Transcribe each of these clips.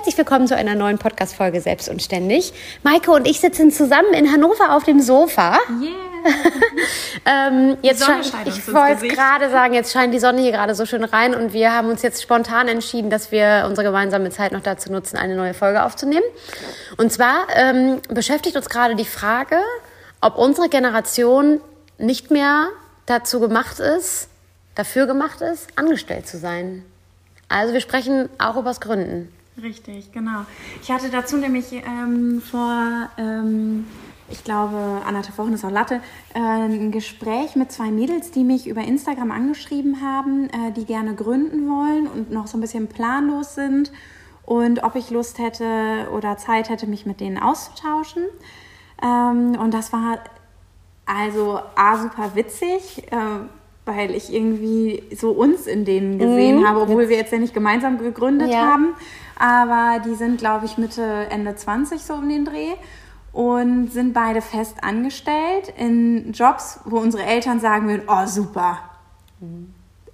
Herzlich willkommen zu einer neuen Podcast-Folge Selbst und Ständig. Maike und ich sitzen zusammen in Hannover auf dem Sofa. Yeah. ähm, jetzt scheint, ich wollte gerade sagen, jetzt scheint die Sonne hier gerade so schön rein und wir haben uns jetzt spontan entschieden, dass wir unsere gemeinsame Zeit noch dazu nutzen, eine neue Folge aufzunehmen. Und zwar ähm, beschäftigt uns gerade die Frage, ob unsere Generation nicht mehr dazu gemacht ist, dafür gemacht ist, angestellt zu sein. Also wir sprechen auch über das Gründen. Richtig, genau. Ich hatte dazu nämlich ähm, vor, ähm, ich glaube, anderthalb Wochen ist auch Latte, äh, ein Gespräch mit zwei Mädels, die mich über Instagram angeschrieben haben, äh, die gerne gründen wollen und noch so ein bisschen planlos sind und ob ich Lust hätte oder Zeit hätte, mich mit denen auszutauschen. Ähm, und das war also A, super witzig. Äh, weil ich irgendwie so uns in denen gesehen mhm. habe, obwohl wir jetzt ja nicht gemeinsam gegründet ja. haben aber die sind, glaube ich, Mitte, Ende 20 so um den Dreh und sind beide fest angestellt in Jobs, wo unsere Eltern sagen würden, oh super.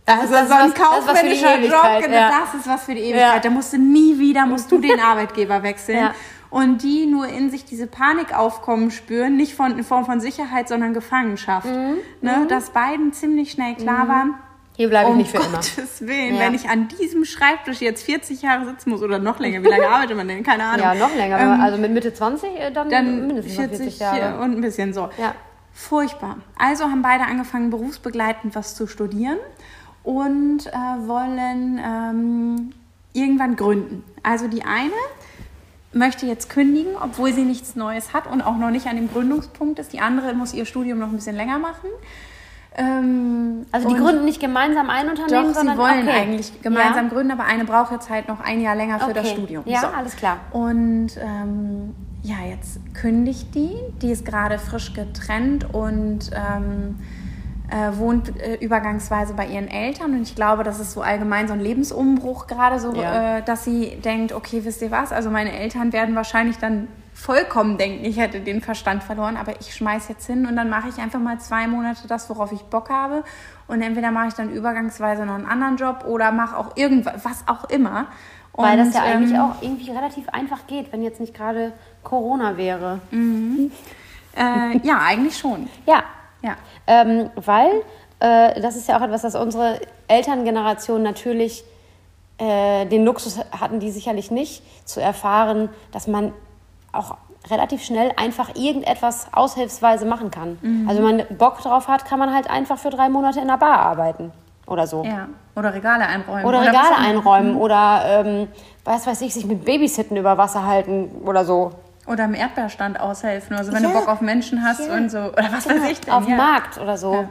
Also das so ein kaufmännischer Job, genau, ja. das ist was für die Ewigkeit. Ja. Da musst du nie wieder, musst du den Arbeitgeber wechseln. Ja. Und die nur in sich diese Panik aufkommen spüren, nicht von, in Form von Sicherheit, sondern Gefangenschaft. Mhm. Ne? Mhm. Dass beiden ziemlich schnell klar mhm. war, hier bleibe ich um nicht für Gottes immer. Willen, ja. wenn ich an diesem Schreibtisch jetzt 40 Jahre sitzen muss oder noch länger, wie lange arbeitet man denn? Keine Ahnung. Ja, noch länger. Ähm, also mit Mitte 20 äh, dann, dann mindestens 40, 40 Jahre. Und ein bisschen so. Ja. Furchtbar. Also haben beide angefangen, berufsbegleitend was zu studieren und äh, wollen ähm, irgendwann gründen. Also die eine möchte jetzt kündigen, obwohl sie nichts Neues hat und auch noch nicht an dem Gründungspunkt ist. Die andere muss ihr Studium noch ein bisschen länger machen. Ähm, also die gründen nicht gemeinsam ein Unternehmen, doch, sondern sie wollen okay. eigentlich gemeinsam ja. gründen, aber eine braucht jetzt halt noch ein Jahr länger für okay. das Studium. Ja, so. alles klar. Und ähm, ja, jetzt kündigt die. Die ist gerade frisch getrennt und ähm, äh, wohnt äh, übergangsweise bei ihren Eltern. Und ich glaube, das ist so allgemein so ein Lebensumbruch gerade so, ja. äh, dass sie denkt, okay, wisst ihr was? Also meine Eltern werden wahrscheinlich dann vollkommen denken, ich hätte den Verstand verloren, aber ich schmeiß jetzt hin und dann mache ich einfach mal zwei Monate das, worauf ich Bock habe. Und entweder mache ich dann übergangsweise noch einen anderen Job oder mache auch irgendwas, was auch immer. Und, Weil das ja ähm, eigentlich auch irgendwie relativ einfach geht, wenn jetzt nicht gerade Corona wäre. Mhm. Äh, ja, eigentlich schon. Ja. ja. Ähm, weil äh, das ist ja auch etwas, das unsere Elterngeneration natürlich äh, den Luxus hatten, die sicherlich nicht, zu erfahren, dass man auch relativ schnell einfach irgendetwas aushilfsweise machen kann. Mhm. Also wenn man Bock drauf hat, kann man halt einfach für drei Monate in einer Bar arbeiten oder so. Ja, oder Regale einräumen. Oder, oder Regale einräumen mhm. oder, ähm, was weiß ich, sich mit Babysitten über Wasser halten oder so. Oder im Erdbeerstand aushelfen. Also wenn ja. du Bock auf Menschen hast ja. und so. Oder was weiß ich denn. Auf dem Markt oder so.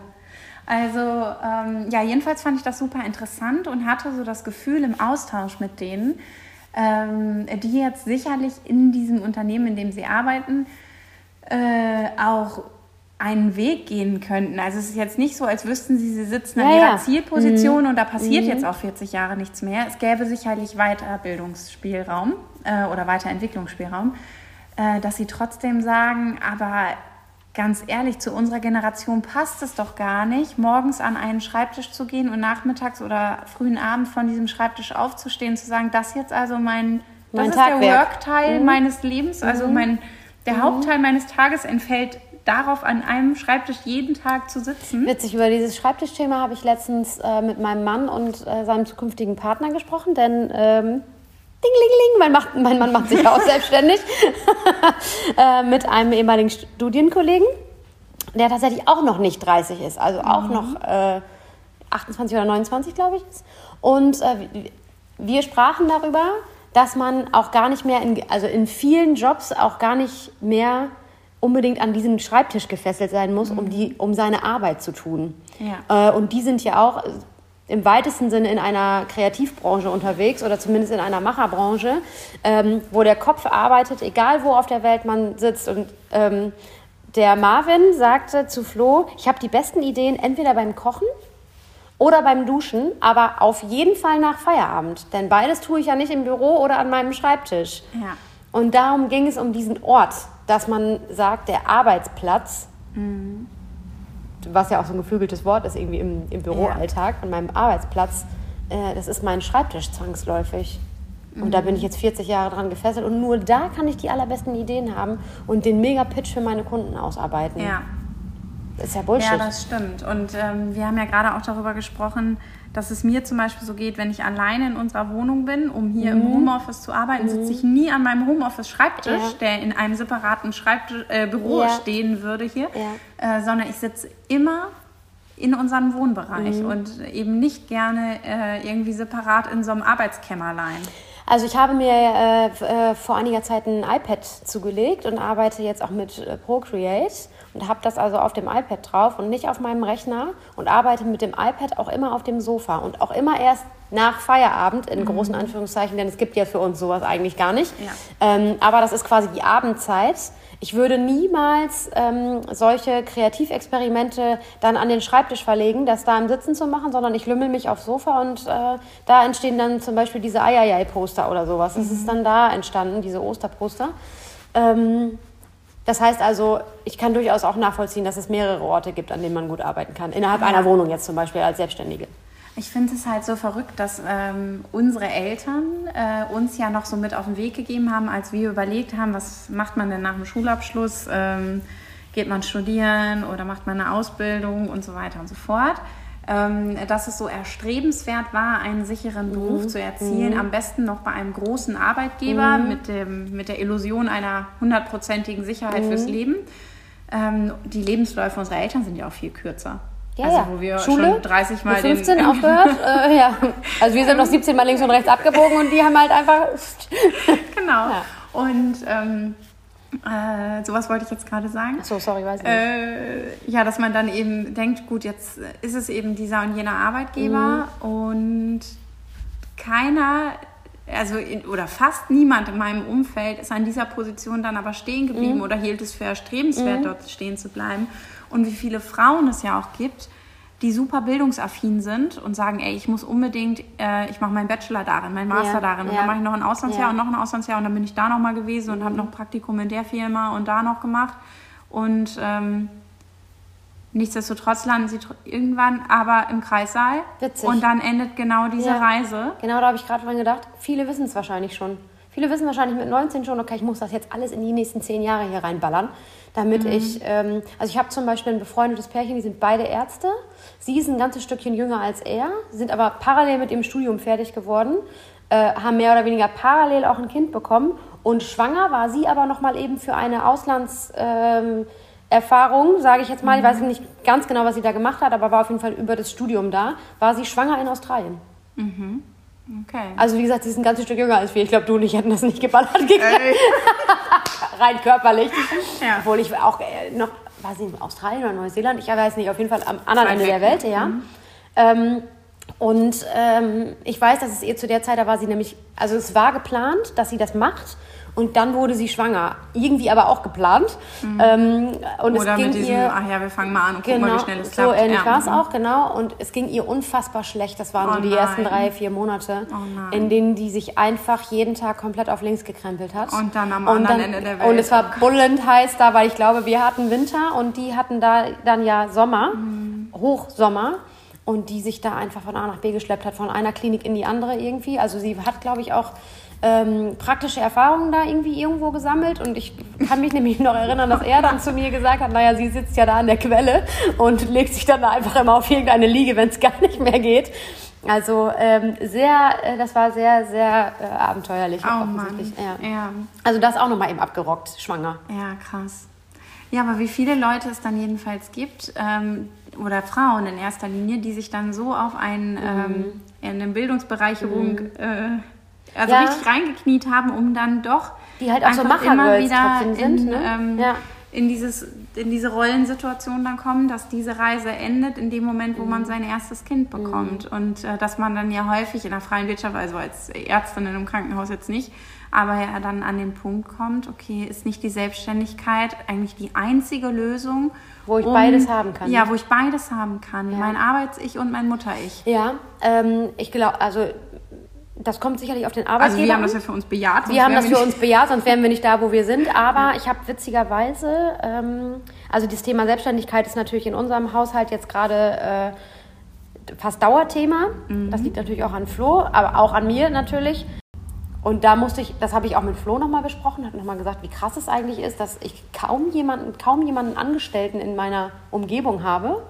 Also ähm, ja, jedenfalls fand ich das super interessant und hatte so das Gefühl im Austausch mit denen, ähm, die jetzt sicherlich in diesem Unternehmen, in dem sie arbeiten, äh, auch einen Weg gehen könnten. Also es ist jetzt nicht so, als wüssten sie, sie sitzen ja, an ihrer ja. Zielposition mhm. und da passiert mhm. jetzt auch 40 Jahre nichts mehr. Es gäbe sicherlich Weiterbildungsspielraum äh, oder Weiterentwicklungsspielraum, äh, dass sie trotzdem sagen, aber ganz ehrlich, zu unserer Generation passt es doch gar nicht, morgens an einen Schreibtisch zu gehen und nachmittags oder frühen Abend von diesem Schreibtisch aufzustehen, zu sagen, das jetzt also mein, Mein das ist der Tagwerk. Workteil Mhm. meines Lebens, also mein, der Hauptteil meines Tages entfällt darauf, an einem Schreibtisch jeden Tag zu sitzen. Witzig, über dieses Schreibtischthema habe ich letztens äh, mit meinem Mann und äh, seinem zukünftigen Partner gesprochen, denn ähm, ding, ling, ling, mein, macht, mein Mann macht sich auch selbstständig äh, mit einem ehemaligen Studienkollegen, der tatsächlich auch noch nicht 30 ist, also auch noch äh, 28 oder 29, glaube ich. ist. Und äh, wir sprachen darüber, dass man auch gar nicht mehr, in, also in vielen Jobs auch gar nicht mehr unbedingt an diesen Schreibtisch gefesselt sein muss, um, die, um seine Arbeit zu tun. Ja. Äh, und die sind ja auch im weitesten Sinne in einer Kreativbranche unterwegs oder zumindest in einer Macherbranche, ähm, wo der Kopf arbeitet, egal wo auf der Welt man sitzt. Und ähm, der Marvin sagte zu Flo, ich habe die besten Ideen entweder beim Kochen oder beim Duschen, aber auf jeden Fall nach Feierabend. Denn beides tue ich ja nicht im Büro oder an meinem Schreibtisch. Ja. Und darum ging es um diesen Ort, dass man sagt, der Arbeitsplatz, was ja auch so ein geflügeltes Wort ist irgendwie im, im Büroalltag, an meinem Arbeitsplatz, äh, das ist mein Schreibtisch zwangsläufig. Und da bin ich jetzt 40 Jahre dran gefesselt und nur da kann ich die allerbesten Ideen haben und den Mega-Pitch für meine Kunden ausarbeiten. Ja. Das ist ja Bullshit. Ja, das stimmt. Und ähm, wir haben ja gerade auch darüber gesprochen, dass es mir zum Beispiel so geht, wenn ich alleine in unserer Wohnung bin, um hier im Homeoffice zu arbeiten, sitze ich nie an meinem Homeoffice-Schreibtisch, Ja. der in einem separaten Schreibtisch, äh, Büro Ja. stehen würde hier, Ja. äh, sondern ich sitze immer in unserem Wohnbereich Mhm. und eben nicht gerne äh, irgendwie separat in so einem Arbeitskämmerlein. Also ich habe mir äh, äh, vor einiger Zeit ein iPad zugelegt und arbeite jetzt auch mit äh, Procreate und habe das also auf dem iPad drauf und nicht auf meinem Rechner und arbeite mit dem iPad auch immer auf dem Sofa und auch immer erst nach Feierabend in großen Anführungszeichen, denn es gibt ja für uns sowas eigentlich gar nicht. Ja. Ähm, aber das ist quasi die Abendzeit. Ich würde niemals ähm, solche Kreativexperimente dann an den Schreibtisch verlegen, das da im Sitzen zu machen, sondern ich lümmel mich aufs Sofa und äh, da entstehen dann zum Beispiel diese Eieiei-Poster oder sowas. Das ist dann da entstanden, diese Osterposter. Ähm, das heißt also, ich kann durchaus auch nachvollziehen, dass es mehrere Orte gibt, an denen man gut arbeiten kann. Innerhalb einer Wohnung jetzt zum Beispiel als Selbstständige. Ich finde es halt so verrückt, dass ähm, unsere Eltern äh, uns ja noch so mit auf den Weg gegeben haben, als wir überlegt haben, was macht man denn nach dem Schulabschluss? Ähm, geht man studieren oder macht man eine Ausbildung und so weiter und so fort. Ähm, dass es so erstrebenswert war, einen sicheren Beruf zu erzielen, am besten noch bei einem großen Arbeitgeber mit, dem, mit der Illusion einer hundertprozentigen Sicherheit fürs Leben. Ähm, die Lebensläufe unserer Eltern sind ja auch viel kürzer. Ja, also ja. wo wir Schule, schon 30 Mal mit 15 den, aufgehört. äh, ja. Also wir sind noch 17 Mal links und rechts abgebogen und die haben halt einfach... Genau. Und ähm, äh, sowas wollte ich jetzt gerade sagen. So, sorry, weiß ich nicht. Äh, ja, dass man dann eben denkt, gut, jetzt ist es eben dieser und jener Arbeitgeber und keiner, also in, oder fast niemand in meinem Umfeld ist an dieser Position dann aber stehen geblieben oder hielt es für erstrebenswert, dort stehen zu bleiben. Und wie viele Frauen es ja auch gibt, die super bildungsaffin sind und sagen, ey, ich muss unbedingt, äh, ich mache meinen Bachelor darin, meinen Master Ja, darin und ja. dann mache ich noch ein Auslandsjahr Ja. und noch ein Auslandsjahr und dann bin ich da noch mal gewesen und habe noch Praktikum in der Firma und da noch gemacht und ähm, nichtsdestotrotz landen sie irgendwann aber im Kreissaal Witzig. und dann endet genau diese. Reise. Genau, da habe ich gerade dran gedacht. Viele wissen es wahrscheinlich schon. Viele wissen wahrscheinlich mit 19 schon, okay, ich muss das jetzt alles in die nächsten zehn Jahre hier reinballern, damit ich, ähm, also ich habe zum Beispiel ein befreundetes Pärchen, die sind beide Ärzte. Sie ist ein ganzes Stückchen jünger als er, sind aber parallel mit dem Studium fertig geworden, äh, haben mehr oder weniger parallel auch ein Kind bekommen. Und schwanger war sie aber noch mal eben für eine Auslands... Ähm, Erfahrung, sage ich jetzt mal, ich weiß nicht ganz genau, was sie da gemacht hat, aber war auf jeden Fall über das Studium da, war sie schwanger in Australien. Okay. Also wie gesagt, sie ist ein ganzes Stück jünger als wir. Ich glaube, du und ich hätten das nicht geballert gekriegt. Rein körperlich. Ja. Obwohl ich auch äh, noch, war sie in Australien oder Neuseeland? Ich weiß nicht, auf jeden Fall am anderen Ende der Welt, ja. Ähm, Und ähm, ich weiß, dass es ihr zu der Zeit, da war sie nämlich, also es war geplant, dass sie das macht. Und dann wurde sie schwanger. Irgendwie aber auch geplant. Mhm. Ähm, und Oder es ging mit diesem, ihr, ach ja, wir fangen mal an und gucken genau, mal, wie schnell es so klappt. ähnlich ja. war es mhm. auch, genau. Und es ging ihr unfassbar schlecht. Das waren Oh so die nein. ersten drei, vier Monate, Oh in denen die sich einfach jeden Tag komplett auf links gekrempelt hat. Und dann am Und anderen dann- Ende der Welt. Und es war Oh bullend heiß da, weil ich glaube, wir hatten Winter und die hatten da dann ja Sommer, Mhm. Hochsommer. Und die sich da einfach von A nach B geschleppt hat, von einer Klinik in die andere irgendwie. Also sie hat, glaube ich, auch ähm, praktische Erfahrungen da irgendwie irgendwo gesammelt. Und ich kann mich nämlich noch erinnern, dass er dann zu mir gesagt hat, naja, sie sitzt ja da an der Quelle und legt sich dann da einfach immer auf irgendeine Liege, wenn es gar nicht mehr geht. Also ähm, sehr, äh, das war sehr, sehr äh, abenteuerlich. Oh offensichtlich. Ja. ja. Also das auch nochmal eben abgerockt, schwanger. Ja, krass. Ja, aber wie viele Leute es dann jedenfalls gibt, ähm, oder Frauen in erster Linie, die sich dann so auf einen, Mhm. ähm, in eine Bildungsbereicherung äh, also Ja. richtig reingekniet haben, um dann doch Die halt auch so immer wieder sind, in, ne? ähm, Ja. in, dieses, in diese Rollensituation dann kommen, dass diese Reise endet in dem Moment, wo Mhm. man sein erstes Kind bekommt. Und äh, dass man dann ja häufig in der freien Wirtschaft, also als Ärztin in einem Krankenhaus jetzt nicht, aber ja dann an den Punkt kommt, okay, ist nicht die Selbstständigkeit eigentlich die einzige Lösung, Wo ich beides haben kann, Ja, wo ich beides haben kann. Mein Arbeits-Ich und mein Mutter-Ich. Ja, ähm, ich glaube, also das kommt sicherlich auf den Arbeitgeber Also wir haben das ja für uns bejaht. sonst Wir haben wären das für nicht- uns bejaht, sonst wären wir nicht da, wo wir sind. Aber ich habe witzigerweise, ähm, also das Thema Selbstständigkeit ist natürlich in unserem Haushalt jetzt gerade äh, fast Dauerthema. Das liegt natürlich auch an Flo, aber auch an mir natürlich. Und da musste ich, das habe ich auch mit Flo nochmal besprochen, hat nochmal gesagt, wie krass es eigentlich ist, dass ich kaum jemanden, kaum jemanden Angestellten in meiner Umgebung habe,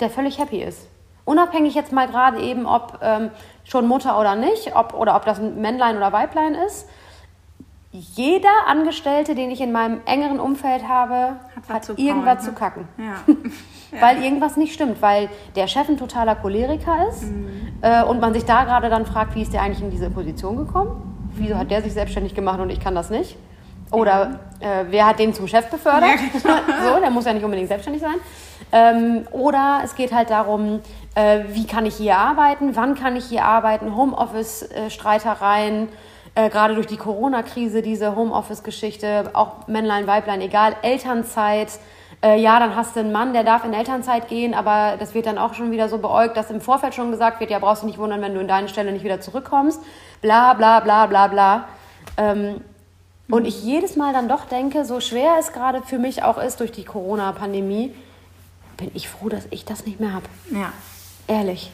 der völlig happy ist. Unabhängig jetzt mal gerade eben, ob ähm, schon Mutter oder nicht, ob, oder ob das ein Männlein oder Weiblein ist. Jeder Angestellte, den ich in meinem engeren Umfeld habe, Hat hat, zu irgendwas kauen, zu ne? kacken. Ja. Weil irgendwas nicht stimmt, weil der Chef ein totaler Choleriker ist äh, und man sich da gerade dann fragt, wie ist der eigentlich in diese Position gekommen? Wieso hat der sich selbstständig gemacht und ich kann das nicht? Oder äh, wer hat den zum Chef befördert? so, der muss ja nicht unbedingt selbstständig sein. Ähm, oder es geht halt darum, äh, wie kann ich hier arbeiten, wann kann ich hier arbeiten, Homeoffice-Streitereien, äh, gerade durch die Corona-Krise, diese Homeoffice-Geschichte, auch Männlein, Weiblein, egal, Elternzeit. Äh, ja, dann hast du einen Mann, der darf in Elternzeit gehen, aber das wird dann auch schon wieder so beäugt, dass im Vorfeld schon gesagt wird, ja, brauchst du nicht wundern, wenn du in deine Stelle nicht wieder zurückkommst. Bla, bla, bla, bla, bla. Ähm, und ich jedes Mal dann doch denke, so schwer es gerade für mich auch ist durch die Corona-Pandemie, bin ich froh, dass ich das nicht mehr habe. ja. Ehrlich.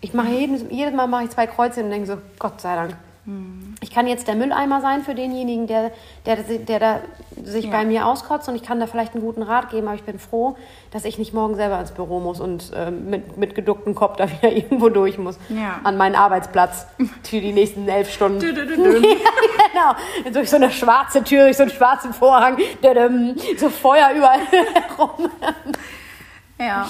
Ich mache jedes, jedes Mal mache ich zwei Kreuze und denke so, Gott sei Dank. Ich kann jetzt der Mülleimer sein für denjenigen, der, der, der da sich Ja. bei mir auskotzt und ich kann da vielleicht einen guten Rat geben, aber ich bin froh, dass ich nicht morgen selber ins Büro muss und ähm, mit, mit geducktem Kopf da wieder irgendwo durch muss. Ja. An meinen Arbeitsplatz für die nächsten elf Stunden. Dü, dü, dü, dü. genau. Durch so eine schwarze Tür, durch so einen schwarzen Vorhang, dadam, so Feuer überall herum. Ja.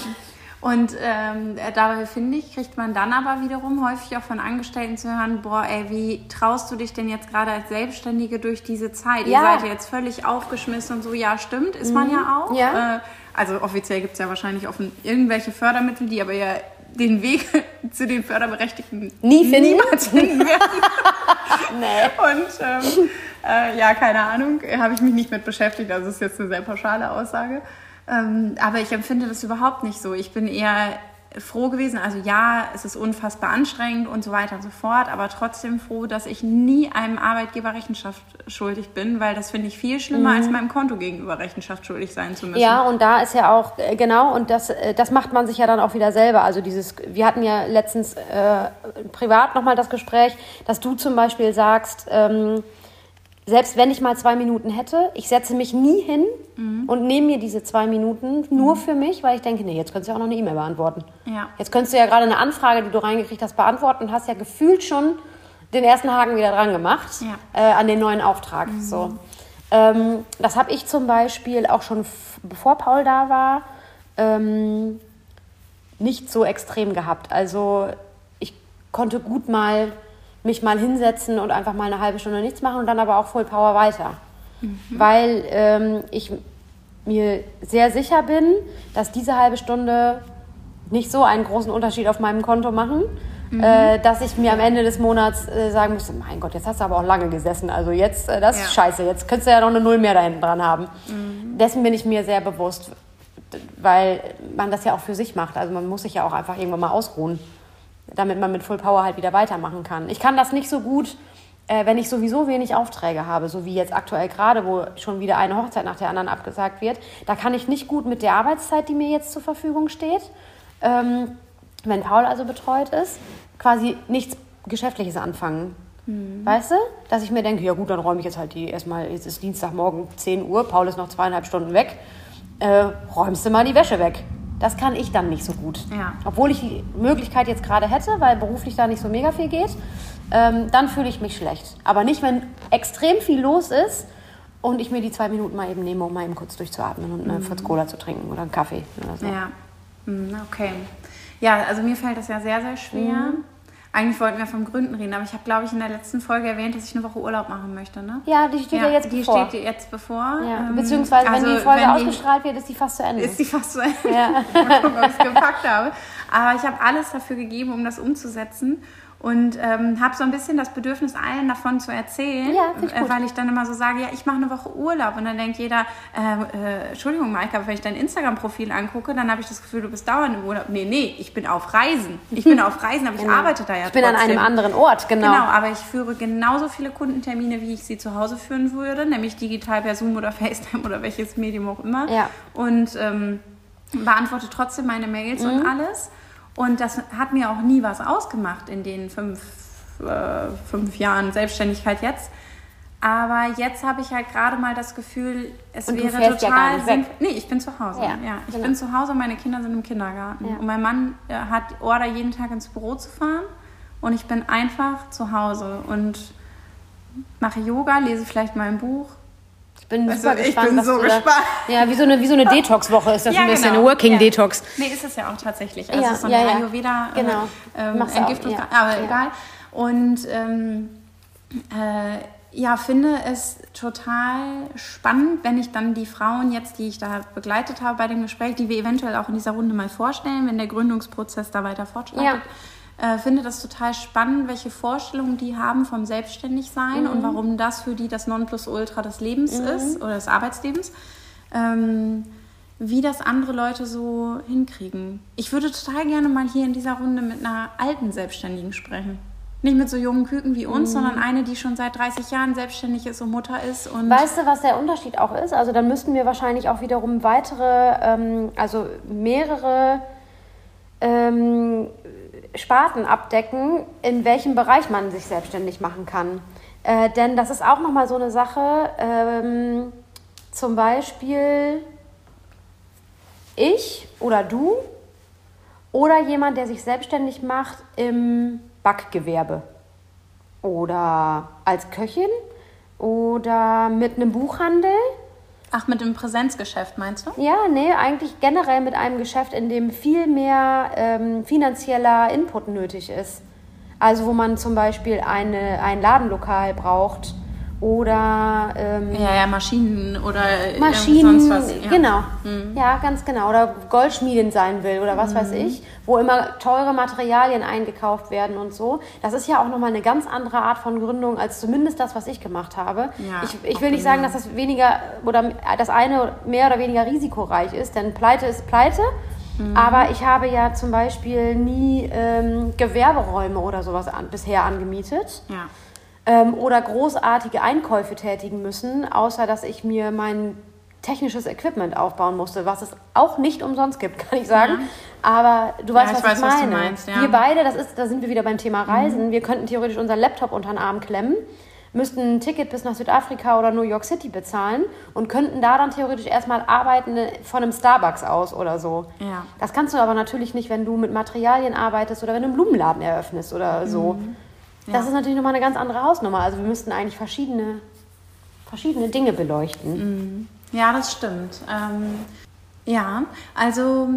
Und ähm, dabei finde ich, kriegt man dann aber wiederum häufig auch von Angestellten zu hören, boah, ey, wie traust du dich denn jetzt gerade als Selbstständige durch diese Zeit? Ja. Mhm. Ihr seid jetzt völlig aufgeschmissen und so, ja, stimmt, ist man ja auch. Ja. Äh, also offiziell gibt es ja wahrscheinlich offen irgendwelche Fördermittel, die aber ja den Weg zu den Förderberechtigten Nie finden. niemals finden werden. Nee. Und ähm, äh, ja, keine Ahnung, habe ich mich nicht mit beschäftigt. Also ist jetzt eine sehr pauschale Aussage. Ähm, aber ich empfinde das überhaupt nicht so. Ich bin eher froh gewesen. Also ja, es ist unfassbar anstrengend und so weiter und so fort, aber trotzdem froh, dass ich nie einem Arbeitgeber Rechenschaft schuldig bin, weil das finde ich viel schlimmer, als meinem Konto gegenüber Rechenschaft schuldig sein zu müssen. Mhm. Ja, und da ist ja auch, äh, genau, und das, äh, das macht man sich ja dann auch wieder selber. Also dieses, wir hatten ja letztens äh, privat nochmal das Gespräch, dass du zum Beispiel sagst, ähm, selbst wenn ich mal zwei Minuten hätte, ich setze mich nie hin und nehme mir diese zwei Minuten nur für mich, weil ich denke, nee, jetzt könntest du ja auch noch eine E-Mail beantworten. Ja. Jetzt könntest du ja gerade eine Anfrage, die du reingekriegt hast, beantworten und hast ja gefühlt schon den ersten Haken wieder dran gemacht Ja. äh, an den neuen Auftrag. So. Ähm, das habe ich zum Beispiel auch schon, bevor Paul da war, ähm, nicht so extrem gehabt. Also ich konnte gut mal mich mal hinsetzen und einfach mal eine halbe Stunde nichts machen und dann aber auch Full Power weiter. Weil ähm, ich mir sehr sicher bin, dass diese halbe Stunde nicht so einen großen Unterschied auf meinem Konto machen, mhm. äh, dass ich mir am Ende des Monats äh, sagen müsste, mein Gott, jetzt hast du aber auch lange gesessen. Also jetzt, äh, das ja. ist scheiße, jetzt könntest du ja noch eine Null mehr da hinten dran haben. Mhm. Dessen bin ich mir sehr bewusst, weil man das ja auch für sich macht. Also man muss sich ja auch einfach irgendwann mal ausruhen, damit man mit Full Power halt wieder weitermachen kann. Ich kann das nicht so gut äh, wenn ich sowieso wenig Aufträge habe, so wie jetzt aktuell gerade, wo schon wieder eine Hochzeit nach der anderen abgesagt wird, da kann ich nicht gut mit der Arbeitszeit, die mir jetzt zur Verfügung steht, ähm, wenn Paul also betreut ist, quasi nichts Geschäftliches anfangen. Mhm. Weißt du? Dass ich mir denke, ja gut, dann räume ich jetzt halt die erstmal, jetzt ist Dienstagmorgen 10 Uhr, Paul ist noch zweieinhalb Stunden weg, äh, räumst du mal die Wäsche weg. Das kann ich dann nicht so gut. Ja. Obwohl ich die Möglichkeit jetzt gerade hätte, weil beruflich da nicht so mega viel geht ähm, dann fühle ich mich schlecht. Aber nicht, wenn extrem viel los ist und ich mir die zwei Minuten mal eben nehme, um mal eben kurz durchzuatmen und eine mhm. Fritz Cola zu trinken oder einen Kaffee oder so. Ja, mhm, okay. Ja, also mir fällt das ja sehr, sehr schwer. Mhm. Eigentlich wollten wir vom Gründen reden, aber ich habe, glaube ich, in der letzten Folge erwähnt, dass ich eine Woche Urlaub machen möchte, ne? Ja, die steht ja, jetzt die bevor. Die steht jetzt bevor. Ja. Ähm, Beziehungsweise, also, wenn die Folge wenn ausgestrahlt wird, ist die fast zu Ende. Ist die fast zu Ende. Ja. mal gucken, ob ich es gepackt habe. Aber ich habe alles dafür gegeben, um das umzusetzen und ähm, habe so ein bisschen das Bedürfnis, allen davon zu erzählen, ja, ich äh, weil ich dann immer so sage, ja, ich mache eine Woche Urlaub und dann denkt jeder, äh, äh, Entschuldigung, Maike, aber wenn ich dein Instagram-Profil angucke, dann habe ich das Gefühl, du bist dauernd im Urlaub. Nee, nee, ich bin auf Reisen. Ich bin auf Reisen, aber ich genau. arbeite da ja Ich bin trotzdem. an einem anderen Ort, genau. Genau, aber ich führe genauso viele Kundentermine, wie ich sie zu Hause führen würde, nämlich digital per Zoom oder FaceTime oder welches Medium auch immer. Ja. Und ähm, beantworte trotzdem meine Mails mhm. und alles. Und das hat mir auch nie was ausgemacht in den fünf, äh, fünf Jahren Selbstständigkeit jetzt. Aber jetzt habe ich halt gerade mal das Gefühl, es und wäre total ja Nee, ich bin zu Hause. Ja, ja ich genau. bin zu Hause und meine Kinder sind im Kindergarten. Ja. Und mein Mann äh, hat Order, jeden Tag ins Büro zu fahren. Und ich bin einfach zu Hause und mache Yoga, lese vielleicht mal ein Buch, ich bin also, super gespannt. Ich bin so gespannt. Da, ja, wie so eine, wie so eine Detox-Woche ist das ja, ein bisschen, genau. eine Working-Detox. Ja. Nee, ist es ja auch tatsächlich. Also ja, so eine. Ayurveda genau. ähm, Entgiftung, auch, aber egal. Und ähm, äh, ja, finde es total spannend, wenn ich dann die Frauen jetzt, die ich da begleitet habe bei dem Gespräch, die wir eventuell auch in dieser Runde mal vorstellen, wenn der Gründungsprozess da weiter fortschreitet. Äh, finde das total spannend, welche Vorstellungen die haben vom Selbstständigsein mhm. und warum das für die das Nonplusultra des Lebens mhm. ist oder des Arbeitslebens. Ähm, wie das andere Leute so hinkriegen. Ich würde total gerne mal hier in dieser Runde mit einer alten Selbstständigen sprechen. Nicht mit so jungen Küken wie uns, mhm. sondern eine, die schon seit 30 Jahren selbstständig ist und Mutter ist. Und weißt du, was der Unterschied auch ist? Also dann müssten wir wahrscheinlich auch wiederum weitere, ähm, also mehrere ähm, Sparten abdecken, in welchem Bereich man sich selbstständig machen kann. Äh, denn das ist auch nochmal so eine Sache, ähm, zum Beispiel ich oder du oder jemand, der sich selbstständig macht im Backgewerbe oder als Köchin oder mit einem Buchhandel Ach, mit dem Präsenzgeschäft meinst du? Ja, nee, eigentlich generell mit einem Geschäft, in dem viel mehr ähm, finanzieller Input nötig ist. Also wo man zum Beispiel eine, ein Ladenlokal braucht oder ähm, ja, ja, Maschinen oder Maschinen, sonst was. Ja. Genau, mhm. ja, ganz genau. Oder Goldschmiedin sein will oder was mhm. weiß ich, wo immer teure Materialien eingekauft werden und so. Das ist ja auch nochmal eine ganz andere Art von Gründung als zumindest das, was ich gemacht habe. Ja, ich, ich will nicht sagen, dass das weniger oder das eine mehr oder weniger risikoreich ist, denn Pleite ist Pleite. Mhm. Aber ich habe ja zum Beispiel nie ähm, Gewerberäume oder sowas an, bisher angemietet. Ja ähm, oder großartige Einkäufe tätigen müssen, außer dass ich mir mein technisches Equipment aufbauen musste, was es auch nicht umsonst gibt, kann ich sagen. Ja. Aber du weißt, ja, was weiß, ich meine. Was meinst, ja. Wir beide, das ist, da sind wir wieder beim Thema mhm. Reisen. Mhm. Wir könnten theoretisch unseren Laptop unter den Arm klemmen, müssten ein Ticket bis nach Südafrika oder New York City bezahlen und könnten da dann theoretisch erstmal arbeiten von einem Starbucks aus oder so. Ja. Das kannst du aber natürlich nicht, wenn du mit Materialien arbeitest oder wenn du einen Blumenladen eröffnest oder so. Mhm. Das ja. ist natürlich nochmal eine ganz andere Hausnummer. Also wir müssten eigentlich verschiedene, verschiedene Dinge beleuchten. Mhm. Ja, das stimmt. Ähm, ja, also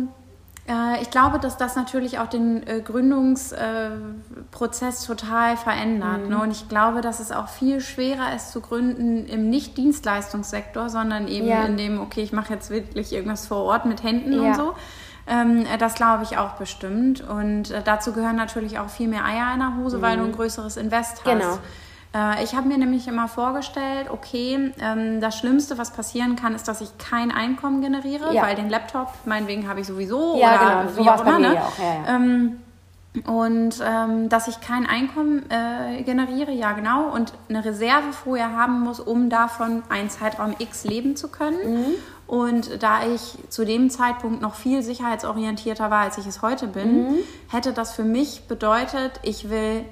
äh, ich glaube, dass das natürlich auch den äh, Gründungsprozess äh, total verändert. Mhm. Ne? Und ich glaube, dass es auch viel schwerer ist zu gründen im Nicht-Dienstleistungssektor, sondern eben ja. in dem, okay, ich mache jetzt wirklich irgendwas vor Ort mit Händen ja. und so Ähm, das glaube ich auch bestimmt. Und äh, dazu gehören natürlich auch viel mehr Eier in der Hose, mhm. weil du ein größeres Invest hast. Genau. Äh, ich habe mir nämlich immer vorgestellt, okay, ähm, das Schlimmste, was passieren kann, ist, dass ich kein Einkommen generiere, ja. weil den Laptop, meinetwegen, habe ich sowieso. Ja, oder genau, so wie auch immer. Ne? Auch, ja, ja. Ähm, und ähm, dass ich kein Einkommen äh, generiere, ja genau, und eine Reserve vorher haben muss, um davon einen Zeitraum X leben zu können. Mhm. Und da ich zu dem Zeitpunkt noch viel sicherheitsorientierter war, als ich es heute bin, mhm. hätte das für mich bedeutet, ich will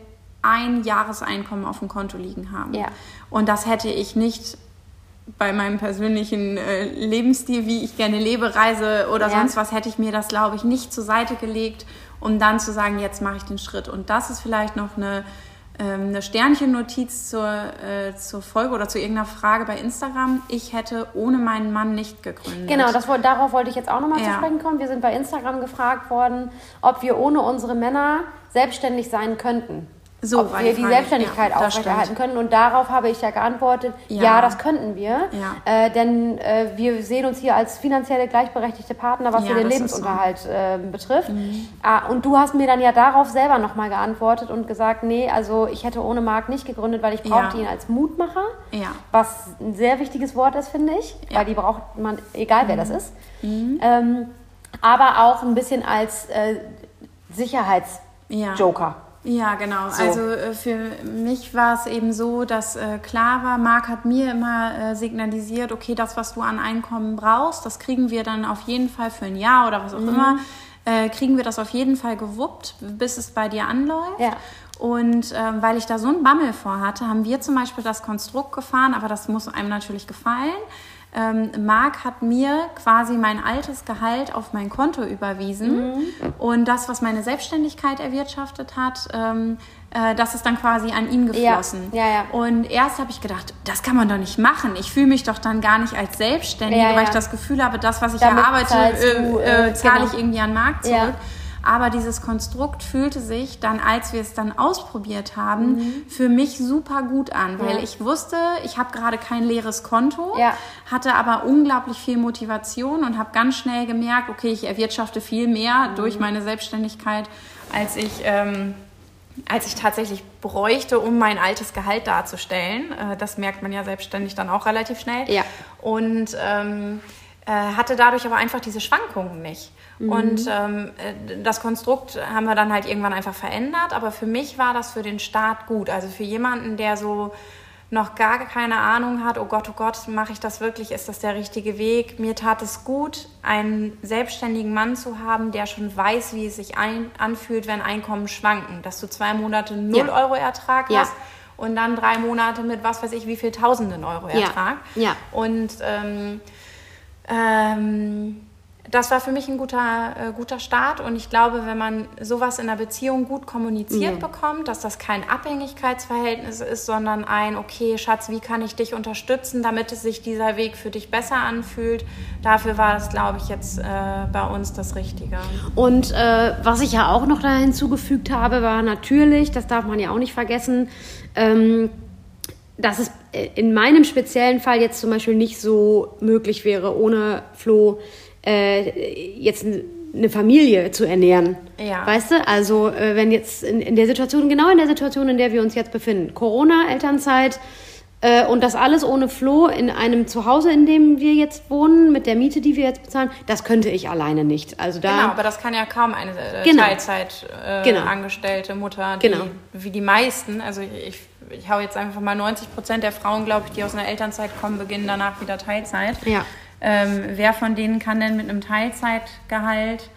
ein Jahreseinkommen auf dem Konto liegen haben. Ja. Und das hätte ich nicht bei meinem persönlichen äh, Lebensstil, wie ich gerne lebe, Reise oder ja. sonst was, hätte ich mir das, glaube ich, nicht zur Seite gelegt, um dann zu sagen, jetzt mache ich den Schritt. Und das ist vielleicht noch eine, eine Sternchennotiz zur, äh, zur Folge oder zu irgendeiner Frage bei Instagram. Ich hätte ohne meinen Mann nicht gegründet. Genau, das, darauf wollte ich jetzt auch nochmal ja. zu sprechen kommen. Wir sind bei Instagram gefragt worden, ob wir ohne unsere Männer selbstständig sein könnten so, ob wir die. Selbstständigkeit ja, aufrechterhalten können. Und darauf habe ich ja geantwortet, ja, ja das könnten wir. Ja. Äh, denn äh, wir sehen uns hier als finanzielle gleichberechtigte Partner, was ja, den Lebensunterhalt so. äh, betrifft. Mhm. Ah, und du hast mir dann ja darauf selber nochmal geantwortet und gesagt, nee, also ich hätte ohne Marc nicht gegründet, weil ich brauchte ihn als Mutmacher. Was ein sehr wichtiges Wort ist, finde ich. Weil die braucht man, egal wer mhm. das ist. Mhm. Ähm, aber auch ein bisschen als äh, Sicherheitsjoker. Ja, genau. So. Also äh, für mich war es eben so, dass äh, klar war, Marc hat mir immer äh, signalisiert, okay, das, was du an Einkommen brauchst, das kriegen wir dann auf jeden Fall für ein Jahr oder was auch mhm. immer, äh, kriegen wir das auf jeden Fall gewuppt, bis es bei dir anläuft. Ja. Und ähm, weil ich da so einen Bammel vor hatte, haben wir zum Beispiel das Konstrukt gefahren, aber das muss einem natürlich gefallen ähm, Marc hat mir quasi mein altes Gehalt auf mein Konto überwiesen mhm. und das, was meine Selbstständigkeit erwirtschaftet hat, ähm, äh, das ist dann quasi an ihn geflossen. Ja. Ja, ja. Und erst habe ich gedacht, das kann man doch nicht machen. Ich fühle mich doch dann gar nicht als Selbstständige, weil ich das Gefühl habe, das, was ich Damit erarbeite, äh, äh, zahle genau. ich irgendwie an Marc zurück. Aber dieses Konstrukt fühlte sich dann, als wir es dann ausprobiert haben, mhm. für mich super gut an, weil ja. ich wusste, ich habe gerade kein leeres Konto, ja. hatte aber unglaublich viel Motivation und habe ganz schnell gemerkt, okay, ich erwirtschafte viel mehr mhm. durch meine Selbstständigkeit, als ich ähm, als ich tatsächlich bräuchte, um mein altes Gehalt darzustellen. Äh, das merkt man ja selbstständig dann auch relativ schnell. Ja. Und ähm, äh, hatte dadurch aber einfach diese Schwankungen nicht. Mhm. Und ähm, äh, das Konstrukt haben wir dann halt irgendwann einfach verändert. Aber für mich war das für den Start gut. Also für jemanden, der so noch gar keine Ahnung hat, oh Gott, oh Gott, mache ich das wirklich, ist das der richtige Weg? Mir tat es gut, einen selbstständigen Mann zu haben, der schon weiß, wie es sich ein, anfühlt, wenn Einkommen schwanken. Dass du zwei Monate 0 ja. Euro Ertrag ja. hast und dann drei Monate mit was weiß ich wie viel Tausenden Euro Ertrag. Ja. ja. Und ähm, ähm, das war für mich ein guter, äh, guter Start und ich glaube, wenn man sowas in einer Beziehung gut kommuniziert mhm. bekommt, dass das kein Abhängigkeitsverhältnis ist, sondern ein, okay, Schatz, wie kann ich dich unterstützen, damit es sich dieser Weg für dich besser anfühlt, dafür war das, glaube ich, jetzt äh, bei uns das Richtige. Und äh, was ich ja auch noch da hinzugefügt habe, war natürlich, das darf man ja auch nicht vergessen, ähm, dass es äh, in meinem speziellen Fall jetzt zum Beispiel nicht so möglich wäre, ohne Flo äh, jetzt eine Familie zu ernähren. Ja. Weißt du? Also, äh, wenn jetzt in, in, der Situation, genau in der Situation, in der wir uns jetzt befinden, Corona, Elternzeit äh, und das alles ohne Flo in einem Zuhause, in dem wir jetzt wohnen, mit der Miete, die wir jetzt bezahlen, das könnte ich alleine nicht. Also da, genau, aber das kann ja kaum eine äh, genau. Teilzeit äh, genau. angestellte Mutter, die, genau. wie die meisten. Also, ich, ich hau jetzt einfach mal 90 Prozent der Frauen, glaube ich, die aus einer Elternzeit kommen, beginnen danach wieder Teilzeit. Ja. Ähm, wer von denen kann denn mit einem Teilzeitgehalt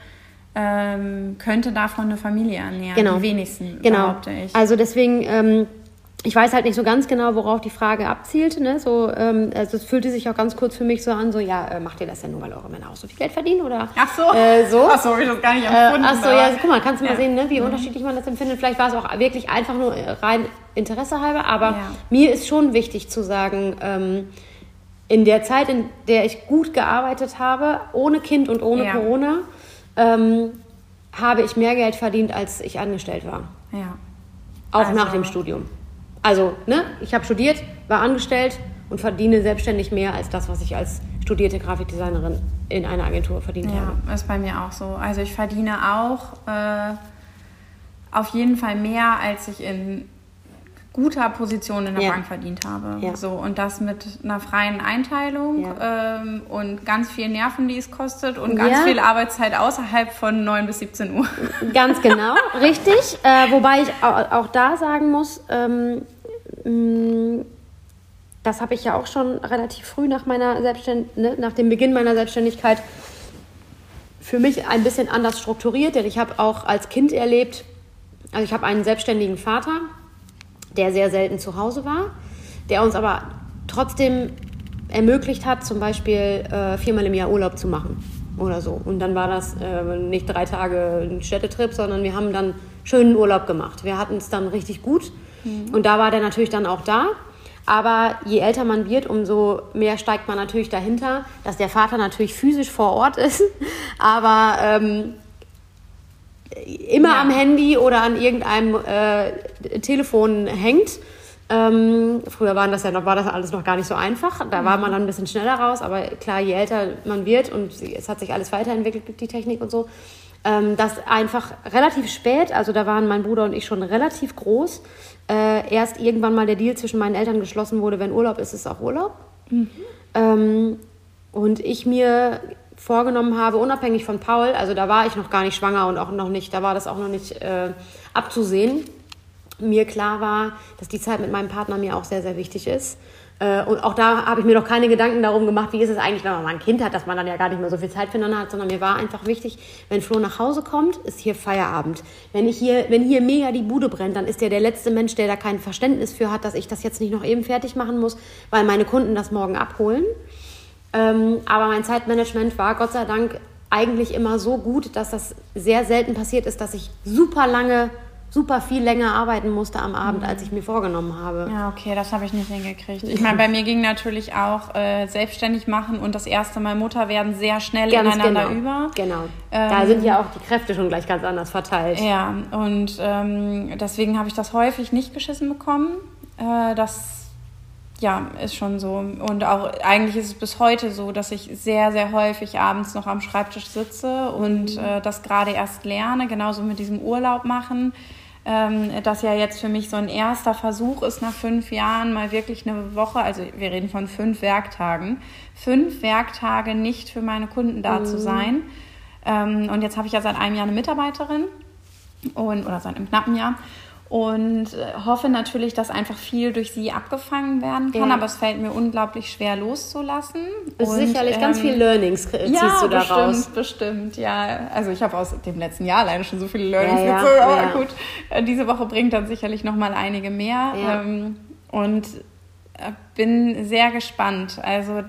ähm, könnte davon eine Familie ernähren? Genau. Die wenigsten, genau. behaupte ich. Also deswegen, ähm, ich weiß halt nicht so ganz genau, worauf die Frage abzielte. Ne? So, ähm, also es fühlte sich auch ganz kurz für mich so an, so ja, äh, macht ihr das denn nur, weil eure Männer auch so viel Geld verdienen? Oder, ach so, äh, so? ach so, habe ich das gar nicht empfunden. Äh, ach so, ja, guck mal, kannst du mal ja. sehen, ne, wie mhm. unterschiedlich man das empfindet. Vielleicht war es auch wirklich einfach nur rein Interesse halber, aber ja. mir ist schon wichtig zu sagen, ähm, in der Zeit, in der ich gut gearbeitet habe, ohne Kind und ohne ja. Corona, ähm, habe ich mehr Geld verdient, als ich angestellt war. Ja. Auch also. nach dem Studium. Also, ne, ich habe studiert, war angestellt und verdiene selbstständig mehr als das, was ich als studierte Grafikdesignerin in einer Agentur verdient Ja, habe. ist bei mir auch so. Also ich verdiene auch äh, auf jeden Fall mehr, als ich in guter Position in der Ja. Bank verdient habe. Ja. So, und das mit einer freien Einteilung ähm, und ganz viel Nerven, die es kostet und ganz Ja. viel Arbeitszeit außerhalb von 9 bis 17 Uhr. Ganz genau, richtig. Äh, wobei ich auch, da sagen muss, ähm, mh, das habe ich ja auch schon relativ früh nach meiner Selbstständ ne, nach dem Beginn meiner Selbstständigkeit für mich ein bisschen anders strukturiert, denn ich habe auch als Kind erlebt, also ich habe einen selbstständigen Vater, der sehr selten zu Hause war, der uns aber trotzdem ermöglicht hat, zum Beispiel äh, viermal im Jahr Urlaub zu machen oder so. Und dann war das äh, nicht drei Tage ein Städtetrip, sondern wir haben dann schönen Urlaub gemacht. Wir hatten es dann richtig gut und da war der natürlich dann auch da. Aber je älter man wird, umso mehr steigt man natürlich dahinter, dass der Vater natürlich physisch vor Ort ist, aber ähm, immer Ja. am Handy oder an irgendeinem äh, Telefon hängt. Ähm, früher waren das ja noch, war das alles noch gar nicht so einfach. Da war man dann ein bisschen schneller raus, aber klar, je älter man wird und es hat sich alles weiterentwickelt, die Technik und so, ähm, dass einfach relativ spät, also da waren mein Bruder und ich schon relativ groß, äh, erst irgendwann mal der Deal zwischen meinen Eltern geschlossen wurde, wenn Urlaub ist, ist auch Urlaub. Ähm, und ich mir vorgenommen habe, unabhängig von Paul, also da war ich noch gar nicht schwanger und auch noch nicht, da war das auch noch nicht äh, abzusehen, mir klar war, dass die Zeit mit meinem Partner mir auch sehr, sehr wichtig ist. Äh, und auch da habe ich mir noch keine Gedanken darum gemacht, wie ist es eigentlich, wenn man mal ein Kind hat, dass man dann ja gar nicht mehr so viel Zeit füreinander hat, sondern mir war einfach wichtig, wenn Flo nach Hause kommt, ist hier Feierabend. Wenn, ich hier, wenn hier mega die Bude brennt, dann ist der der letzte Mensch, der da kein Verständnis für hat, dass ich das jetzt nicht noch eben fertig machen muss, weil meine Kunden das morgen abholen. Ähm, aber mein Zeitmanagement war Gott sei Dank eigentlich immer so gut, dass das sehr selten passiert ist, dass ich super lange, super viel länger arbeiten musste am Abend, als ich mir vorgenommen habe. Ja, okay, das habe ich nicht hingekriegt. Ich meine, bei mir ging natürlich auch äh, selbstständig machen und das erste Mal Mutter werden sehr schnell Ganz ineinander genau. über. Genau. da sind ja auch die Kräfte schon gleich ganz anders verteilt. Ja, und ähm, deswegen habe ich das häufig nicht geschissen bekommen. Äh, das ja, ist schon so. Und auch eigentlich ist es bis heute so, dass ich sehr, sehr häufig abends noch am Schreibtisch sitze und äh, das gerade erst lerne, genauso mit diesem Urlaub machen. Ähm, das ja jetzt für mich so ein erster Versuch ist, nach fünf Jahren mal wirklich eine Woche, also wir reden von fünf Werktagen, fünf Werktage nicht für meine Kunden da zu sein. Ähm, und jetzt habe ich ja seit einem Jahr eine Mitarbeiterin und, oder seit einem knappen Jahr und äh, hoffe natürlich, dass einfach viel durch sie abgefangen werden kann, Ja. aber es fällt mir unglaublich schwer loszulassen. Und, sicherlich ganz ähm, viel Learnings ziehst ja, du da bestimmt, raus. bestimmt, ja. Also ich habe aus dem letzten Jahr alleine schon so viele Learnings Ja, gezogen, aber gut, äh, diese Woche bringt dann sicherlich noch mal einige mehr. Ähm, und äh, bin sehr gespannt. Also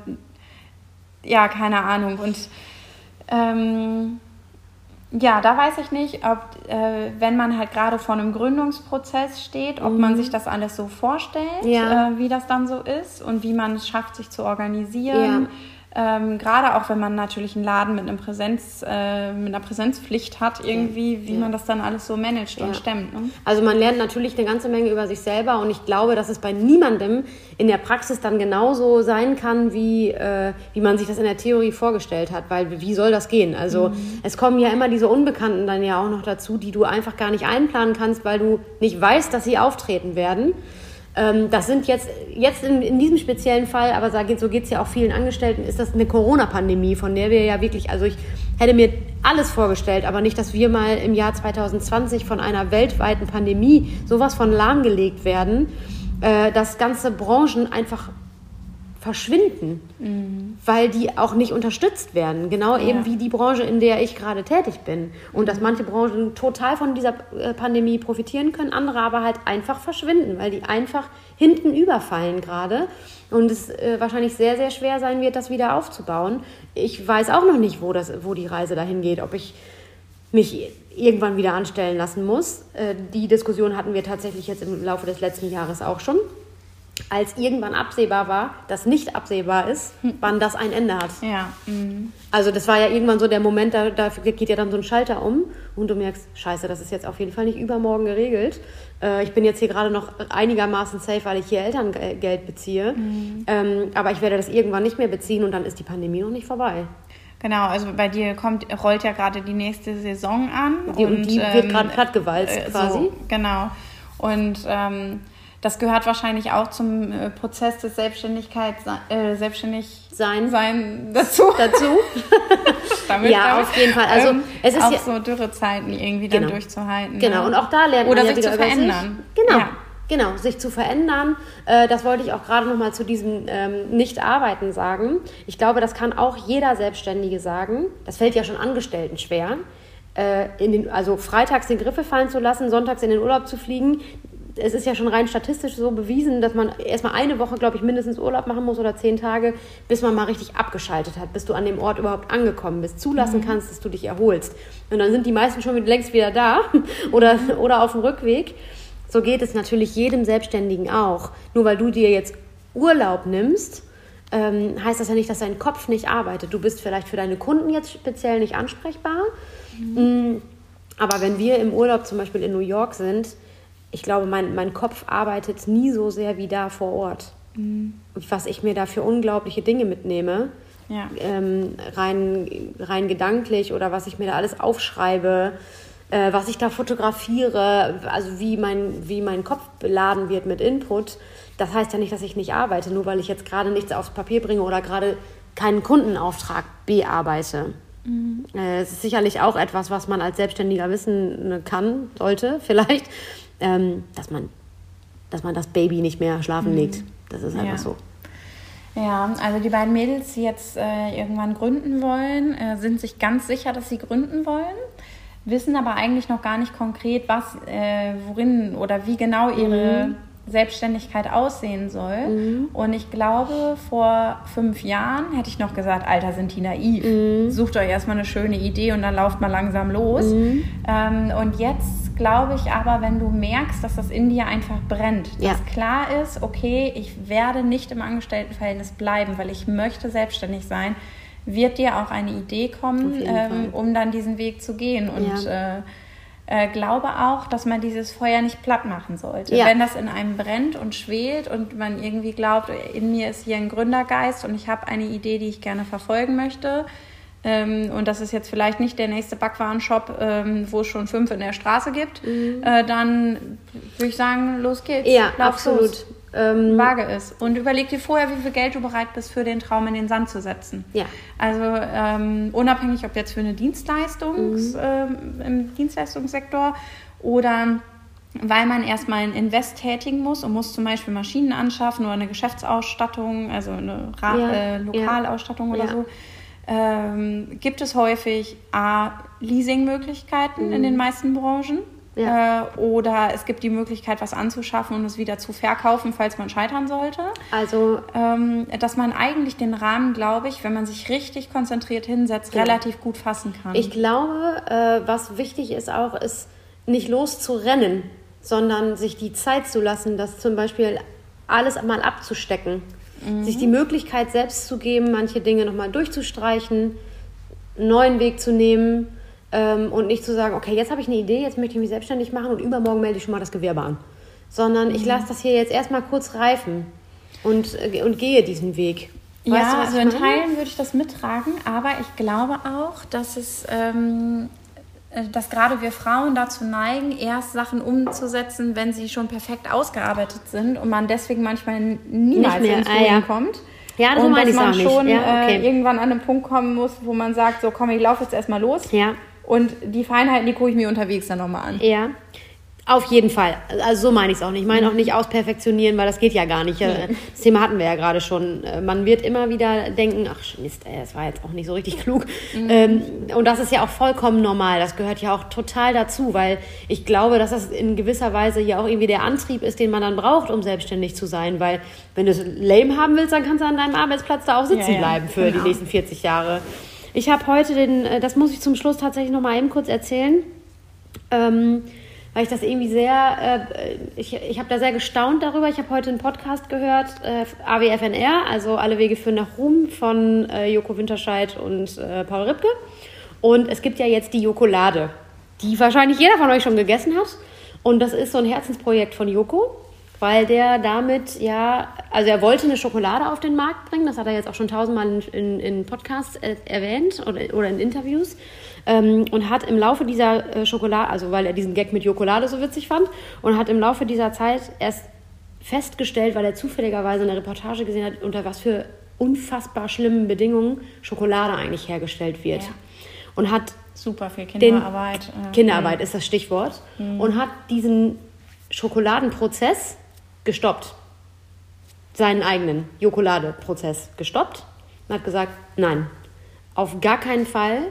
ja, keine Ahnung. Und ähm, ja, da weiß ich nicht, ob, äh, wenn man halt gerade vor einem Gründungsprozess steht, ob man sich das alles so vorstellt, Mhm. Ja. äh, wie das dann so ist und wie man es schafft, sich zu organisieren. Ähm, gerade auch wenn man natürlich einen Laden mit, einem Präsenz, äh, mit einer Präsenzpflicht hat, irgendwie, wie Ja. man das dann alles so managt Ja. und stemmt. Ne? Also man lernt natürlich eine ganze Menge über sich selber und ich glaube, dass es bei niemandem in der Praxis dann genauso sein kann, wie, äh, wie man sich das in der Theorie vorgestellt hat, weil wie soll das gehen? Also es kommen ja immer diese Unbekannten dann ja auch noch dazu, die du einfach gar nicht einplanen kannst, weil du nicht weißt, dass sie auftreten werden. Ähm, das sind jetzt, jetzt in, in diesem speziellen Fall, aber so geht geht's ja auch vielen Angestellten, ist das eine Corona-Pandemie, von der wir ja wirklich, also ich hätte mir alles vorgestellt, aber nicht, dass wir mal im Jahr 2020 von einer weltweiten Pandemie sowas von lahmgelegt werden, äh, dass ganze Branchen einfach verschwinden, weil die auch nicht unterstützt werden. Genau eben wie die Branche, in der ich gerade tätig bin. Und dass manche Branchen total von dieser äh, Pandemie profitieren können, andere aber halt einfach verschwinden, weil die einfach hinten überfallen gerade. Und es äh, wahrscheinlich sehr, sehr schwer sein wird, das wieder aufzubauen. Ich weiß auch noch nicht, wo, das, wo die Reise dahin geht, ob ich mich irgendwann wieder anstellen lassen muss. Äh, die Diskussion hatten wir tatsächlich jetzt im Laufe des letzten Jahres auch schon als irgendwann absehbar war, dass nicht absehbar ist, wann das ein Ende hat. Ja. Mhm. Also das war ja irgendwann so der Moment, da, da geht ja dann so ein Schalter um und du merkst, scheiße, das ist jetzt auf jeden Fall nicht übermorgen geregelt. Äh, ich bin jetzt hier gerade noch einigermaßen safe, weil ich hier Elterngeld beziehe. Mhm. Ähm, aber ich werde das irgendwann nicht mehr beziehen und dann ist die Pandemie noch nicht vorbei. Genau, also bei dir kommt, rollt ja gerade die nächste Saison an. Die, und, die ähm, wird gerade plattgewalzt äh, quasi. So, genau. Und ähm, das gehört wahrscheinlich auch zum äh, Prozess des Selbstständigkeit, äh, selbstständig sein, sein dazu. Dazu. damit, ja, auf jeden Fall. Also ähm, es ist auch ja, so Dürrezeiten irgendwie genau. dann durchzuhalten. Genau. Ne? Und auch da lernt Oder man ja sich wieder zu verändern. Sich. Genau. Ja. Genau, sich zu verändern. Äh, das wollte ich auch gerade noch mal zu diesem ähm, Nicht-Arbeiten sagen. Ich glaube, das kann auch jeder Selbstständige sagen. Das fällt ja schon Angestellten schwer. Äh, in den, also freitags den Griffe fallen zu lassen, sonntags in den Urlaub zu fliegen es ist ja schon rein statistisch so bewiesen, dass man erstmal eine Woche, glaube ich, mindestens Urlaub machen muss oder zehn Tage, bis man mal richtig abgeschaltet hat, bis du an dem Ort überhaupt angekommen bist, zulassen mhm. kannst, dass du dich erholst. Und dann sind die meisten schon längst wieder da oder, oder auf dem Rückweg. So geht es natürlich jedem Selbstständigen auch. Nur weil du dir jetzt Urlaub nimmst, ähm, heißt das ja nicht, dass dein Kopf nicht arbeitet. Du bist vielleicht für deine Kunden jetzt speziell nicht ansprechbar. Mhm. Mm, aber wenn wir im Urlaub zum Beispiel in New York sind, ich glaube, mein, mein Kopf arbeitet nie so sehr wie da vor Ort. Mhm. Was ich mir da für unglaubliche Dinge mitnehme, ja. ähm, rein, rein gedanklich oder was ich mir da alles aufschreibe, äh, was ich da fotografiere, also wie mein, wie mein Kopf beladen wird mit Input. Das heißt ja nicht, dass ich nicht arbeite, nur weil ich jetzt gerade nichts aufs Papier bringe oder gerade keinen Kundenauftrag bearbeite. Mhm. Äh, es ist sicherlich auch etwas, was man als Selbstständiger wissen kann, sollte vielleicht ähm, dass, man, dass man das Baby nicht mehr schlafen mhm. legt. Das ist einfach ja. so. Ja, also die beiden Mädels, die jetzt äh, irgendwann gründen wollen, äh, sind sich ganz sicher, dass sie gründen wollen, wissen aber eigentlich noch gar nicht konkret, was, äh, worin oder wie genau ihre mhm. Selbstständigkeit aussehen soll. Mhm. Und ich glaube, vor fünf Jahren hätte ich noch gesagt, Alter, sind die naiv. Mhm. Sucht euch erstmal eine schöne Idee und dann lauft mal langsam los. Mhm. Ähm, und jetzt glaube ich aber, wenn du merkst, dass das in dir einfach brennt, ja. dass klar ist, okay, ich werde nicht im Angestelltenverhältnis bleiben, weil ich möchte selbstständig sein, wird dir auch eine Idee kommen, ähm, um dann diesen Weg zu gehen. Und ja. äh, äh, glaube auch, dass man dieses Feuer nicht platt machen sollte. Ja. Wenn das in einem brennt und schwelt und man irgendwie glaubt, in mir ist hier ein Gründergeist und ich habe eine Idee, die ich gerne verfolgen möchte, ähm, und das ist jetzt vielleicht nicht der nächste Backwarenshop, ähm, wo es schon fünf in der Straße gibt, mhm. äh, dann würde ich sagen, los geht's. Ja, absolut. Los ähm, vage ist. Und überleg dir vorher, wie viel Geld du bereit bist, für den Traum in den Sand zu setzen. Ja. Also ähm, unabhängig, ob jetzt für eine Dienstleistungs, mhm. ähm, im Dienstleistungssektor oder weil man erstmal ein Invest tätigen muss und muss zum Beispiel Maschinen anschaffen oder eine Geschäftsausstattung, also eine Ra ja. äh, Lokalausstattung ja. oder ja. so. Ähm, gibt es häufig A, Leasingmöglichkeiten mhm. in den meisten Branchen. Ja. Äh, oder es gibt die Möglichkeit, was anzuschaffen und es wieder zu verkaufen, falls man scheitern sollte. Also, ähm, dass man eigentlich den Rahmen, glaube ich, wenn man sich richtig konzentriert hinsetzt, ja. relativ gut fassen kann. Ich glaube, äh, was wichtig ist auch, ist nicht loszurennen, sondern sich die Zeit zu lassen, das zum Beispiel alles mal abzustecken. Mhm. Sich die Möglichkeit selbst zu geben, manche Dinge nochmal durchzustreichen, einen neuen Weg zu nehmen ähm, und nicht zu sagen, okay, jetzt habe ich eine Idee, jetzt möchte ich mich selbstständig machen und übermorgen melde ich schon mal das Gewerbe an. Sondern mhm. ich lasse das hier jetzt erstmal kurz reifen und, äh, und gehe diesen Weg. Weißt ja, du, also in Teilen würde ich das mittragen, aber ich glaube auch, dass es ähm, äh, dass gerade wir Frauen dazu neigen, erst Sachen umzusetzen, wenn sie schon perfekt ausgearbeitet sind und man deswegen manchmal niemals ins ah, ja. kommt. Ja, das und dass man schon ja, okay. äh, irgendwann an einen Punkt kommen muss, wo man sagt, so komm, ich laufe jetzt erstmal los. Ja. Und die Feinheiten, die gucke ich mir unterwegs dann nochmal an. Ja. Auf jeden Fall. Also so meine ich es auch nicht. Ich meine auch nicht ausperfektionieren, weil das geht ja gar nicht. Das Thema hatten wir ja gerade schon. Äh, man wird immer wieder denken, ach Mist, ey, das war jetzt auch nicht so richtig klug. Mhm. Ähm, und das ist ja auch vollkommen normal. Das gehört ja auch total dazu, weil ich glaube, dass das in gewisser Weise ja auch irgendwie der Antrieb ist, den man dann braucht, um selbstständig zu sein. Weil wenn du es lame haben willst, dann kannst du an deinem Arbeitsplatz da auch sitzen ja, ja. bleiben für genau. die nächsten 40 Jahre. Ich habe heute den, äh, das muss ich zum Schluss tatsächlich noch mal eben kurz erzählen, ähm, weil ich das irgendwie sehr, äh, ich, ich habe da sehr gestaunt darüber. Ich habe heute einen Podcast gehört, äh, AWFNR, also Alle Wege führen nach Ruhm von äh, Joko Winterscheid und äh, Paul Ripke. Und es gibt ja jetzt die Jokolade. die wahrscheinlich jeder von euch schon gegessen hat. Und das ist so ein Herzensprojekt von Joko, weil der damit ja, also er wollte eine Schokolade auf den Markt bringen, das hat er jetzt auch schon tausendmal in, in, in Podcasts äh, erwähnt oder, oder in Interviews. Ähm, und hat im Laufe dieser äh, Schokolade, also weil er diesen Gag mit Jokolade so witzig fand, und hat im Laufe dieser Zeit erst festgestellt, weil er zufälligerweise eine Reportage gesehen hat, unter was für unfassbar schlimmen Bedingungen Schokolade eigentlich hergestellt wird. Ja. Und hat Super viel Kinderarbeit. äh, Kinderarbeit ist das Stichwort und hat diesen Schokoladenprozess gestoppt. Seinen eigenen Jokoladeprozess gestoppt und hat gesagt, nein, auf gar keinen Fall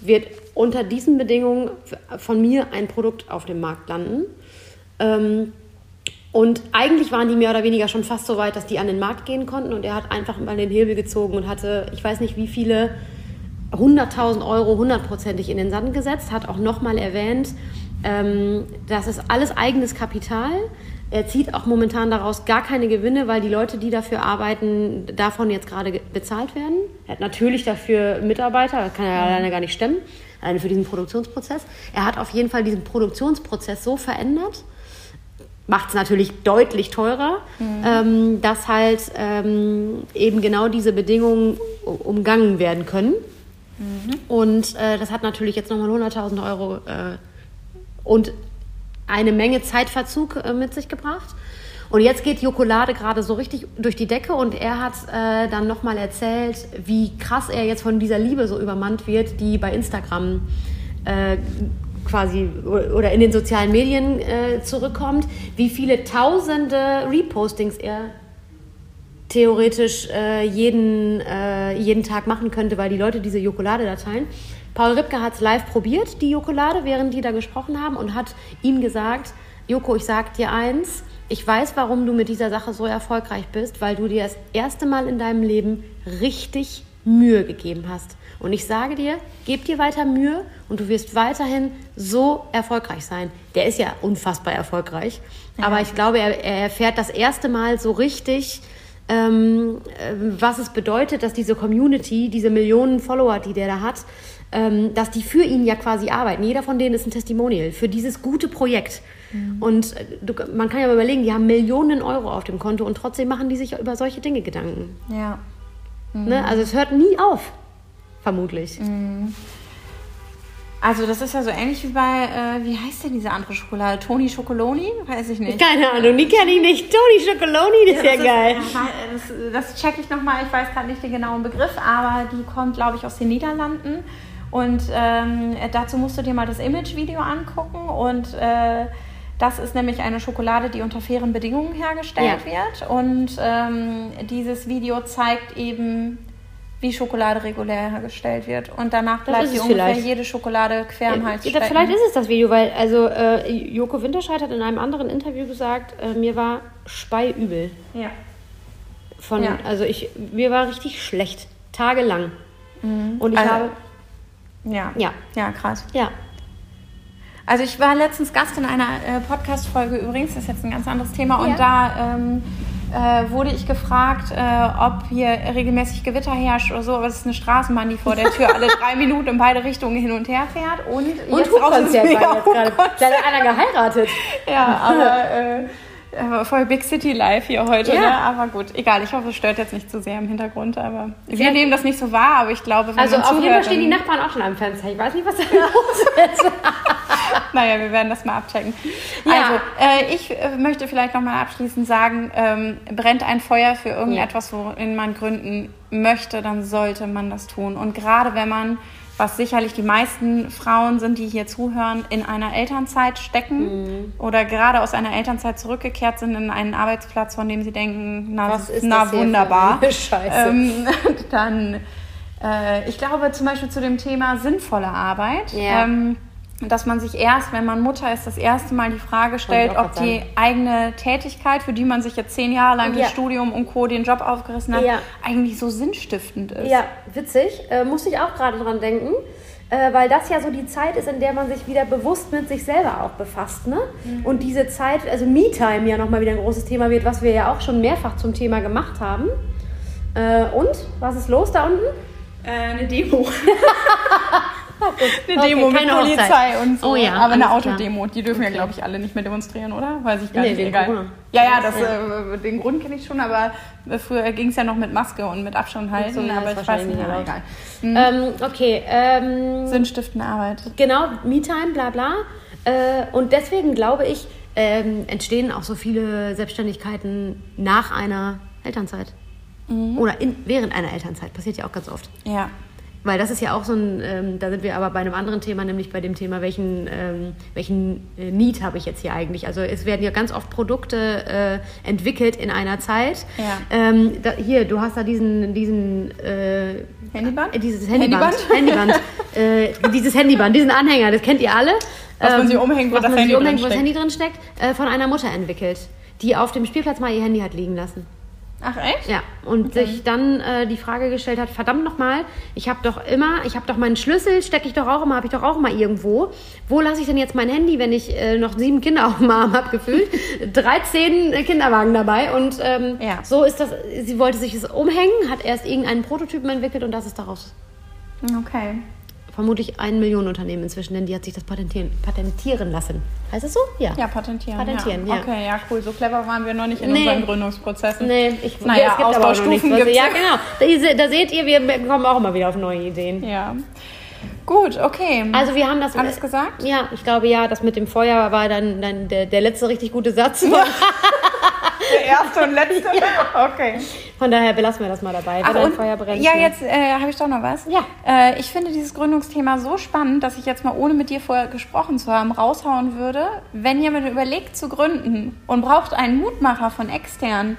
wird unter diesen Bedingungen von mir ein Produkt auf dem Markt landen. Ähm, und eigentlich waren die mehr oder weniger schon fast so weit, dass die an den Markt gehen konnten. Und er hat einfach mal den Hebel gezogen und hatte, ich weiß nicht wie viele, 100.000 Euro hundertprozentig in den Sand gesetzt. Hat auch nochmal erwähnt, ähm, das ist alles eigenes Kapital. Er zieht auch momentan daraus gar keine Gewinne, weil die Leute, die dafür arbeiten, davon jetzt gerade ge- bezahlt werden. Er hat natürlich dafür Mitarbeiter, das kann er alleine gar nicht stemmen, alleine für diesen Produktionsprozess. Er hat auf jeden Fall diesen Produktionsprozess so verändert, macht es natürlich deutlich teurer, ähm, dass halt ähm, eben genau diese Bedingungen umgangen werden können. Und äh, das hat natürlich jetzt nochmal 100.000 Euro äh, und eine Menge Zeitverzug äh, mit sich gebracht. Und jetzt geht Jokolade gerade so richtig durch die Decke und er hat äh, dann nochmal erzählt, wie krass er jetzt von dieser Liebe so übermannt wird, die bei Instagram äh, quasi oder in den sozialen Medien äh, zurückkommt, wie viele tausende Repostings er theoretisch äh, jeden, äh, jeden Tag machen könnte, weil die Leute diese Jokolade da teilen. Paul Ripke hat es live probiert, die Jokolade, während die da gesprochen haben und hat ihm gesagt, Joko, ich sag dir eins, ich weiß, warum du mit dieser Sache so erfolgreich bist, weil du dir das erste Mal in deinem Leben richtig Mühe gegeben hast. Und ich sage dir, gib dir weiter Mühe und du wirst weiterhin so erfolgreich sein. Der ist ja unfassbar erfolgreich. Aber ich glaube, er, er erfährt das erste Mal so richtig, ähm, äh, was es bedeutet, dass diese Community, diese Millionen Follower, die der da hat, ähm, dass die für ihn ja quasi arbeiten. Jeder von denen ist ein Testimonial für dieses gute Projekt. Und äh, du, man kann ja mal überlegen, die haben Millionen Euro auf dem Konto und trotzdem machen die sich über solche Dinge Gedanken. Ja. Ne? Also es hört nie auf, vermutlich. Also das ist ja so ähnlich wie bei, äh, wie heißt denn diese andere Schokolade? Toni Schokoloni? Weiß ich nicht. Keine Ahnung, die kenne ich nicht. Toni Schokoloni, das ist ja, geil. Ist, ja, das, das check ich nochmal, ich weiß gerade nicht den genauen Begriff, aber die kommt, glaube ich, aus den Niederlanden. Und ähm, dazu musst du dir mal das Image-Video angucken. Und äh, das ist nämlich eine Schokolade, die unter fairen Bedingungen hergestellt Ja. wird. Und ähm, dieses Video zeigt eben, wie Schokolade regulär hergestellt wird. Und danach bleibt es ungefähr vielleicht. jede Schokolade quer im Hals stecken. vielleicht ist es das Video, weil also äh, Joko Winterscheid hat in einem anderen Interview gesagt, äh, mir war speiübel. Ja. Von, Ja. Also ich, mir war richtig schlecht, tagelang. Und ich Also- habe, Ja. ja, Ja, krass. ja, Also ich war letztens Gast in einer äh, Podcast-Folge übrigens, das ist jetzt ein ganz anderes Thema. Und Ja. da ähm, äh, wurde ich gefragt, äh, ob hier regelmäßig Gewitter herrscht oder so. Aber es ist eine Straßenbahn, die vor der Tür alle drei Minuten in beide Richtungen hin und her fährt. Und, und jetzt ist Hubkonzert mega war jetzt gerade. Da hat einer geheiratet. Ja, aber äh, äh, voll Big City Live hier heute. Ja. Ne? Aber gut, egal. Ich hoffe, es stört jetzt nicht zu sehr im Hintergrund. Aber wir nehmen das nicht so wahr. Aber ich glaube, wenn Also man auf jeden Fall zuhört, stehen die Nachbarn auch schon am Fenster. Ich weiß nicht, was da los ist. Naja, wir werden das mal abchecken. Ja. Also, äh, ich äh, möchte vielleicht nochmal abschließend sagen, ähm, brennt ein Feuer für irgendetwas, worin man gründen möchte, dann sollte man das tun. Und gerade wenn man, was sicherlich die meisten Frauen sind, die hier zuhören, in einer Elternzeit stecken Mhm. oder gerade aus einer Elternzeit zurückgekehrt sind in einen Arbeitsplatz, von dem sie denken, na, na wunderbar. Ähm, dann, äh, ich glaube zum Beispiel zu dem Thema sinnvolle Arbeit. Ja. Ähm, dass man sich erst, wenn man Mutter ist, das erste Mal die Frage stellt, ob die eigene Tätigkeit, für die man sich jetzt zehn Jahre lang Ja. durch Studium und Co. den Job aufgerissen hat, Ja. eigentlich so sinnstiftend ist. Ja, witzig. Äh, musste ich auch gerade dran denken. Äh, weil das ja so die Zeit ist, in der man sich wieder bewusst mit sich selber auch befasst. Ne? Und diese Zeit, also Me-Time ja nochmal wieder ein großes Thema wird, was wir ja auch schon mehrfach zum Thema gemacht haben. Äh, und, was ist los da unten? Äh, eine Demo. eine Okay, Demo mit Polizei Hochzeit. und so. Oh ja, Aber eine. Autodemo, die dürfen ja, glaube ich, alle nicht mehr demonstrieren, oder? Weiß ich gar Nee, nicht. Egal. Corona. Ja, ja, das, Äh, den Grund kenne ich schon, aber früher ging es ja noch mit Maske und mit Abstand halten, So, ja, aber ich weiß nicht, erlaubt. egal. Ähm, okay, ähm, Sinnstiftende Arbeit. genau, Me-Time, bla bla. Äh, und deswegen glaube ich, ähm, entstehen auch so viele Selbstständigkeiten nach einer Elternzeit. Oder in, während einer Elternzeit. Passiert ja auch ganz oft. Ja. Weil das ist ja auch so ein, ähm, da sind wir aber bei einem anderen Thema, nämlich bei dem Thema, welchen, ähm, welchen äh, Need habe ich jetzt hier eigentlich? Also es werden ja ganz oft Produkte äh, entwickelt in einer Zeit. Ja. Ähm, da, hier, du hast da diesen, diesen äh, Handyband? äh, dieses Handyband. Handyband. äh, dieses Handyband, diesen Anhänger, das kennt ihr alle. Was man sich umhängt, wo was das Handy umhängt, wo das. Handy drin steckt, äh, von einer Mutter entwickelt, die auf dem Spielplatz mal ihr Handy hat liegen lassen. Ach, echt? Ja, und sich dann äh, die Frage gestellt hat, verdammt nochmal, ich habe doch immer, ich habe doch meinen Schlüssel, stecke ich doch auch immer, habe ich doch auch immer irgendwo. Wo lasse ich denn jetzt mein Handy, wenn ich äh, noch sieben Kinder auf dem Arm habe, gefühlt? 13 Kinderwagen dabei und ähm, Ja. so ist das, sie wollte sich es umhängen, hat erst irgendeinen Prototypen entwickelt und das ist daraus Okay. Vermutlich ein Millionenunternehmen inzwischen, denn die hat sich das patentieren, patentieren lassen. Heißt es so? Ja. Ja, patentieren. Patentieren, ja. ja. Okay, ja, cool. So clever waren wir noch nicht in Nee. unseren Gründungsprozessen. Nee, ich, Naja, es gibt aber auch noch nichts. Was- Ja, ja. genau. Da, da seht ihr, wir kommen auch immer wieder auf neue Ideen. Ja. Gut, okay. Also wir haben das Alles gesagt? Ja, ich glaube ja, das mit dem Feuer war dann, dann der, der letzte richtig gute Satz. der erste und letzte. Okay. Von daher belassen wir das mal dabei. Ach, und, Feuer brennt. ja, ne? jetzt äh, habe ich doch noch was. Ja. Äh, ich finde dieses Gründungsthema so spannend, dass ich jetzt mal, ohne mit dir vorher gesprochen zu haben, raushauen würde, wenn jemand überlegt zu gründen und braucht einen Mutmacher von extern,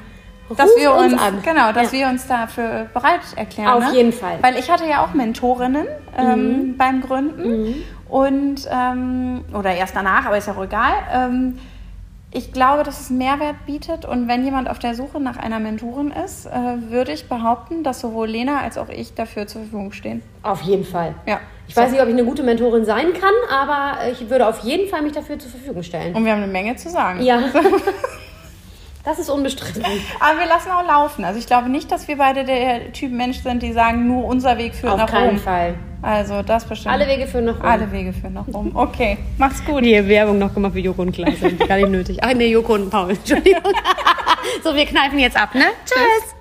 dass Ruf wir uns uns, an. genau, dass Ja. wir uns dafür bereit erklären. Auf ne? jeden Fall. Mhm. Weil ich hatte ja auch Mentorinnen ähm, beim Gründen und ähm, oder erst danach, aber ist ja auch egal. Ähm, ich glaube, dass es Mehrwert bietet und wenn jemand auf der Suche nach einer Mentorin ist, äh, würde ich behaupten, dass sowohl Lena als auch ich dafür zur Verfügung stehen. Auf jeden Fall. Ja. Ich weiß nicht, ob ich eine gute Mentorin sein kann, aber ich würde auf jeden Fall mich dafür zur Verfügung stellen. Und wir haben eine Menge zu sagen. Ja. Das ist unbestritten. Aber wir lassen auch laufen. Also ich glaube nicht, dass wir beide der Typ Mensch sind, die sagen, nur unser Weg führt Auf nach keinen Rom. Fall. Also das bestimmt. Alle Wege führen nach Rom. Alle Wege führen nach Rom. Okay, mach's gut. Hier Werbung noch gemacht für Joko und Klaas. Gar nicht nötig. Ach nee, Joko und Paul. Entschuldigung. so, wir kneifen jetzt ab, ne? Tschüss.